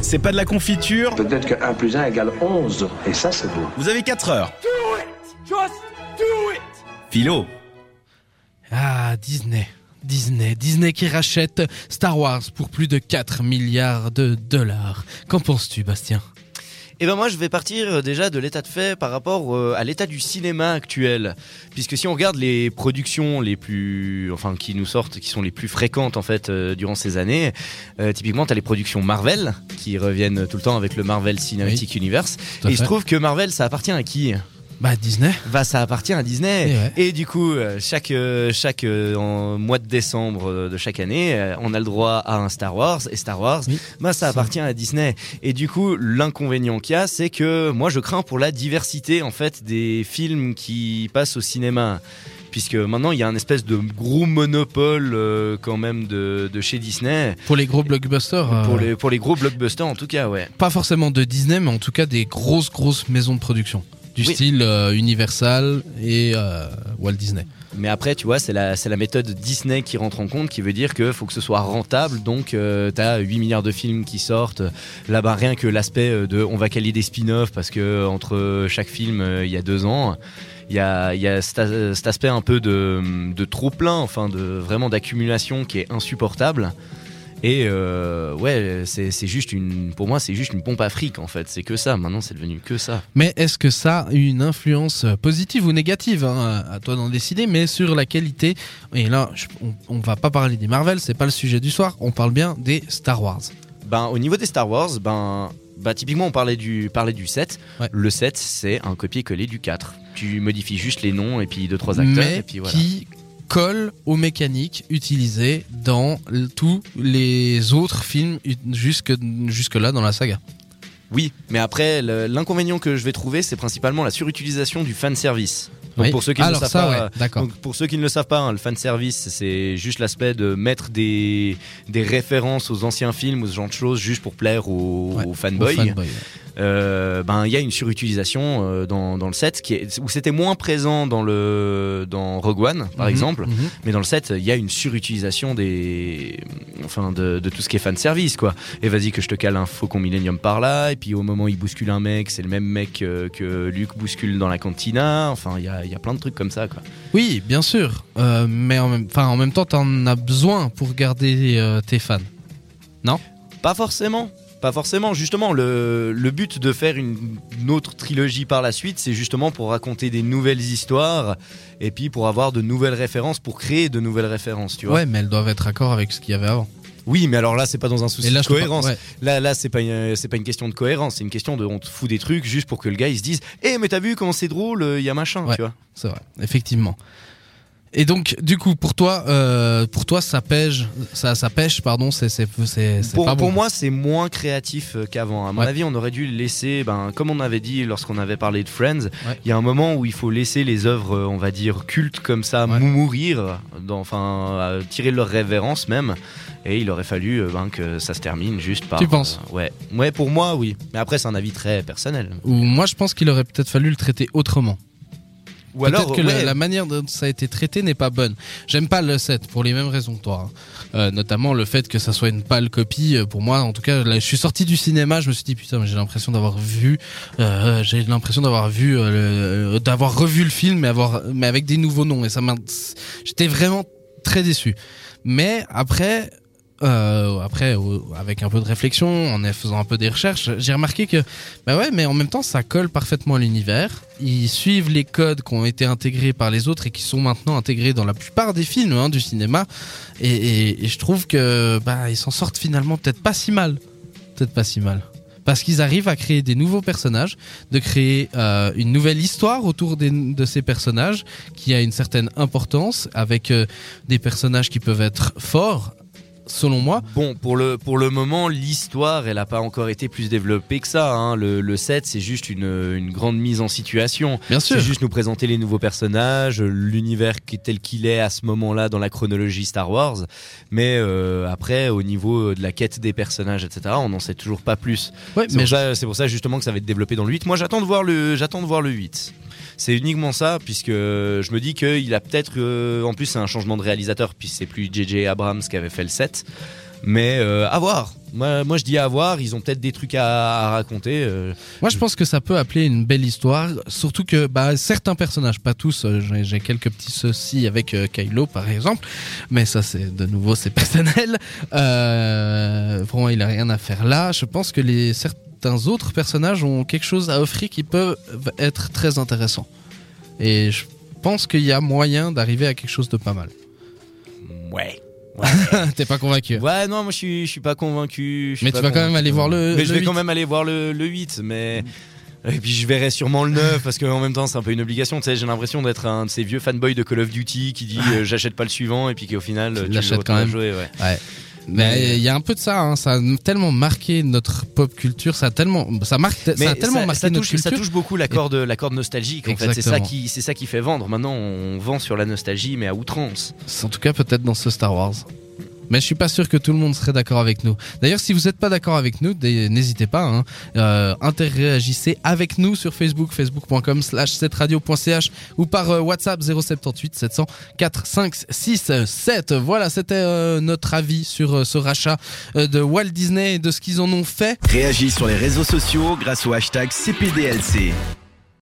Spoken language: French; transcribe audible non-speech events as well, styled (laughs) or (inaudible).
C'est pas de la confiture. Peut-être que 1 plus 1 égale 11. Et ça, c'est beau. Vous avez 4 heures. Philo. Ah, Disney. Disney, Disney qui rachète Star Wars pour plus de 4 milliards de dollars. Qu'en penses-tu, Bastien? Et ben moi je vais partir euh, déjà de l'état de fait par rapport euh, à l'état du cinéma actuel, puisque si on regarde les productions les plus, enfin qui nous sortent, qui sont les plus fréquentes en fait euh, durant ces années, euh, typiquement t'as les productions Marvel qui reviennent tout le temps avec le Marvel Cinematic Universe, et il se trouve que Marvel ça appartient à qui? Bah, Disney. Bah ça appartient à Disney. Et ouais. Et du coup, euh, chaque euh, chaque euh, en mois de décembre de chaque année, on a le droit à un Star Wars et Star Wars, Oui. bah ça Ça. appartient à Disney. Et du coup, l'inconvénient qu'il y a, c'est que moi je crains pour la diversité en fait des films qui passent au cinéma. Puisque maintenant il y a un espèce de gros monopole euh, quand même de, de chez Disney Pour les gros blockbusters. euh, pour les pour les gros blockbusters en tout cas ouais. Pas forcément de Disney, mais en tout cas des grosses, grosses maisons de production. Du Oui. style euh, Universal et euh, Walt Disney. Mais après, tu vois, c'est la, méthode Disney qui rentre en compte, qui veut dire qu'il faut que ce soit rentable. Donc, euh, tu as 8 milliards de films qui sortent. Là-bas, rien que l'aspect euh, de on va caler des spin-offs parce que entre chaque film, il y a deux ans. Il y a- cet aspect un peu de, de trop plein, enfin de vraiment d'accumulation qui est insupportable. Et euh, ouais, c'est c'est juste une, pour moi, c'est juste une pompe à fric en fait. C'est que ça. Maintenant, c'est devenu que ça. Mais est-ce que ça a eu une influence euh, positive ou négative hein, À toi d'en décider, mais sur la qualité? Et là, je- on, on va pas parler des Marvel, c'est pas le sujet du soir. On parle bien des Star Wars. Ben, au niveau des Star Wars, ben, bah, typiquement, on parlait du, parlait du 7. Ouais. Le 7, c'est un copier-coller du 4. Tu modifies juste les noms et puis deux, trois acteurs. mais et puis voilà. qui colle aux mécaniques utilisées dans tous les autres films jusque, là dans la saga. Oui, mais après, l'inconvénient que je vais trouver, c'est principalement la surutilisation du fan service. Donc, Oui. pour ceux qui ne le savent ça, pas, ouais, d'accord. Donc pour ceux qui ne le savent pas, hein, le fan service, c'est juste l'aspect de mettre des, des références aux anciens films ou ce genre de choses juste pour plaire aux, Ouais, aux Aux fanboys. ouais. Euh, ben il y a une surutilisation euh, dans, dans le set qui est, où c'était moins présent dans le dans Rogue One par Mhm, exemple, mhm. mais dans le set il y a une surutilisation des enfin de, de tout ce qui est fan service quoi. Et vas-y que je te cale un Faucon Millennium par là et puis au moment où il bouscule un mec, c'est le même mec euh, que Luke bouscule dans la cantina. Enfin il y a, y a plein de trucs comme ça quoi. Oui, bien sûr. Euh, mais en même, en même temps, t'en as besoin pour garder euh, tes fans. Pas forcément. Pas forcément. Justement, le, le but de faire une, une autre trilogie par la suite, c'est justement pour raconter des nouvelles histoires et puis pour avoir de nouvelles références, pour créer de nouvelles références, tu vois. Ouais, mais elles doivent être accord avec ce qu'il y avait avant. Oui, mais alors là, c'est pas dans un souci là, de cohérence. ouais. Là, là, c'est pas une, c'est pas une question de cohérence, c'est une question de on te fout des trucs juste pour que le gars il se dise, eh mais t'as vu comment c'est drôle, il y a machin, Ouais. tu vois. C'est vrai, effectivement. Et donc, du coup, pour toi, euh, pour toi, ça pêche, ça, ça pêche, pardon, c'est, Pour, pas pour moi, c'est moins créatif euh, qu'avant. À mon Ouais. avis, on aurait dû laisser, ben, comme on avait dit lorsqu'on avait parlé de Friends, il Ouais. y a un moment où il faut laisser les œuvres, euh, on va dire, cultes comme ça, Ouais. mourir, dans- enfin, euh, tirer leur révérence même. Et il aurait fallu euh, ben, que ça se termine juste par. Tu penses euh, Ouais. Ouais, pour moi, oui. Mais après, c'est un avis très personnel. Ou moi, je pense qu'il aurait peut-être fallu le traiter autrement. Ou alors, que la- ouais, la, manière dont ça a été traité n'est pas bonne. J'aime pas le set pour les mêmes raisons que toi. hein. Euh, notamment le fait que ça soit une pâle copie. Pour moi, en tout cas, là, je suis sorti du cinéma, je me suis dit putain, j'ai l'impression d'avoir vu, euh, j'ai l'impression d'avoir vu, euh, d'avoir revu le film, mais avoir, mais avec des nouveaux noms. Et ça m'a, j'étais vraiment très déçu. Mais après. Euh, après, avec un peu de réflexion, en faisant un peu des recherches, j'ai remarqué que, bah ouais, mais en même temps, ça colle parfaitement à l'univers. Ils suivent les codes qui ont été intégrés par les autres et qui sont maintenant intégrés dans la plupart des films hein, du cinéma. Et, et- et je trouve que, bah, ils s'en sortent finalement peut-être pas si mal, peut-être pas si mal. Parce qu'ils arrivent à créer des nouveaux personnages, de créer euh, une nouvelle histoire autour de ces personnages qui a une certaine importance, avec euh, des personnages qui peuvent être forts, selon moi. Bon, pour le, pour le moment, l'histoire, elle n'a pas encore été plus développée que ça. hein. Le, le set, c'est juste une, une grande mise en situation. Bien sûr. C'est juste nous présenter les nouveaux personnages, l'univers tel qu'il est à ce moment-là dans la chronologie Star Wars. Mais euh, après, au niveau de la quête des personnages, etc., on n'en sait toujours pas plus. Ouais, C'est mais pour, ça- c'est pour ça justement que ça va être développé dans le 8. Moi, j'attends de voir le, j'attends de voir le 8. C'est uniquement ça, puisque je me dis qu'il a peut-être. euh, en plus, c'est un changement de réalisateur, puis c'est plus JJ Abrams qui avait fait le 7. Mais euh, à voir. Moi, moi, je dis à voir. Ils ont peut-être des trucs à, raconter. euh. Moi, je pense que ça peut appeler une belle histoire, surtout que bah, certains personnages, pas tous, j'ai quelques petits soucis avec Kylo par exemple, mais ça c'est de nouveau c'est (laughs) personnel. Moi, il a rien à faire là. Je pense que les certains autres personnages ont quelque chose à offrir qui peut être très intéressant. Et je pense qu'il y a moyen d'arriver à quelque chose de pas mal. Ouais. (laughs) T'es pas convaincu Ouais, non, moi je suis, je suis pas convaincu. je suis Mais pas tu vas quand même aller voir le- Mais je vais 8. quand même aller voir le, le 8, mais. Et puis je verrai sûrement le 9 parce qu'en même temps c'est un peu une obligation. Tu sais, j'ai l'impression d'être un de ces vieux fanboys de Call of Duty qui dit euh, j'achète pas le suivant et puis qu'au final Tu l'achètes quand même. jouer, ouais. Ouais. Mais il y a un peu de ça, hein. ça a tellement marqué notre pop culture, ça a tellement, ça marque, ça a tellement marqué ça notre touche, ça culture. touche beaucoup la corde, la corde nostalgique. En fait, c'est ça qui, c'est ça qui fait vendre. Maintenant, on vend sur la nostalgie, mais à outrance. En tout cas, peut-être dans ce Star Wars. Mais je suis pas sûr que tout le monde serait d'accord avec nous. D'ailleurs, si vous n'êtes pas d'accord avec nous, n'hésitez pas. Hein, euh, interréagissez avec nous sur Facebook, facebook.com slash 7radio.ch ou par euh, WhatsApp 078 700 4 5 6 7. Voilà, c'était euh, notre avis sur euh, ce rachat de Walt Disney et de ce qu'ils en ont fait. Réagis sur les réseaux sociaux grâce au hashtag CPDLC.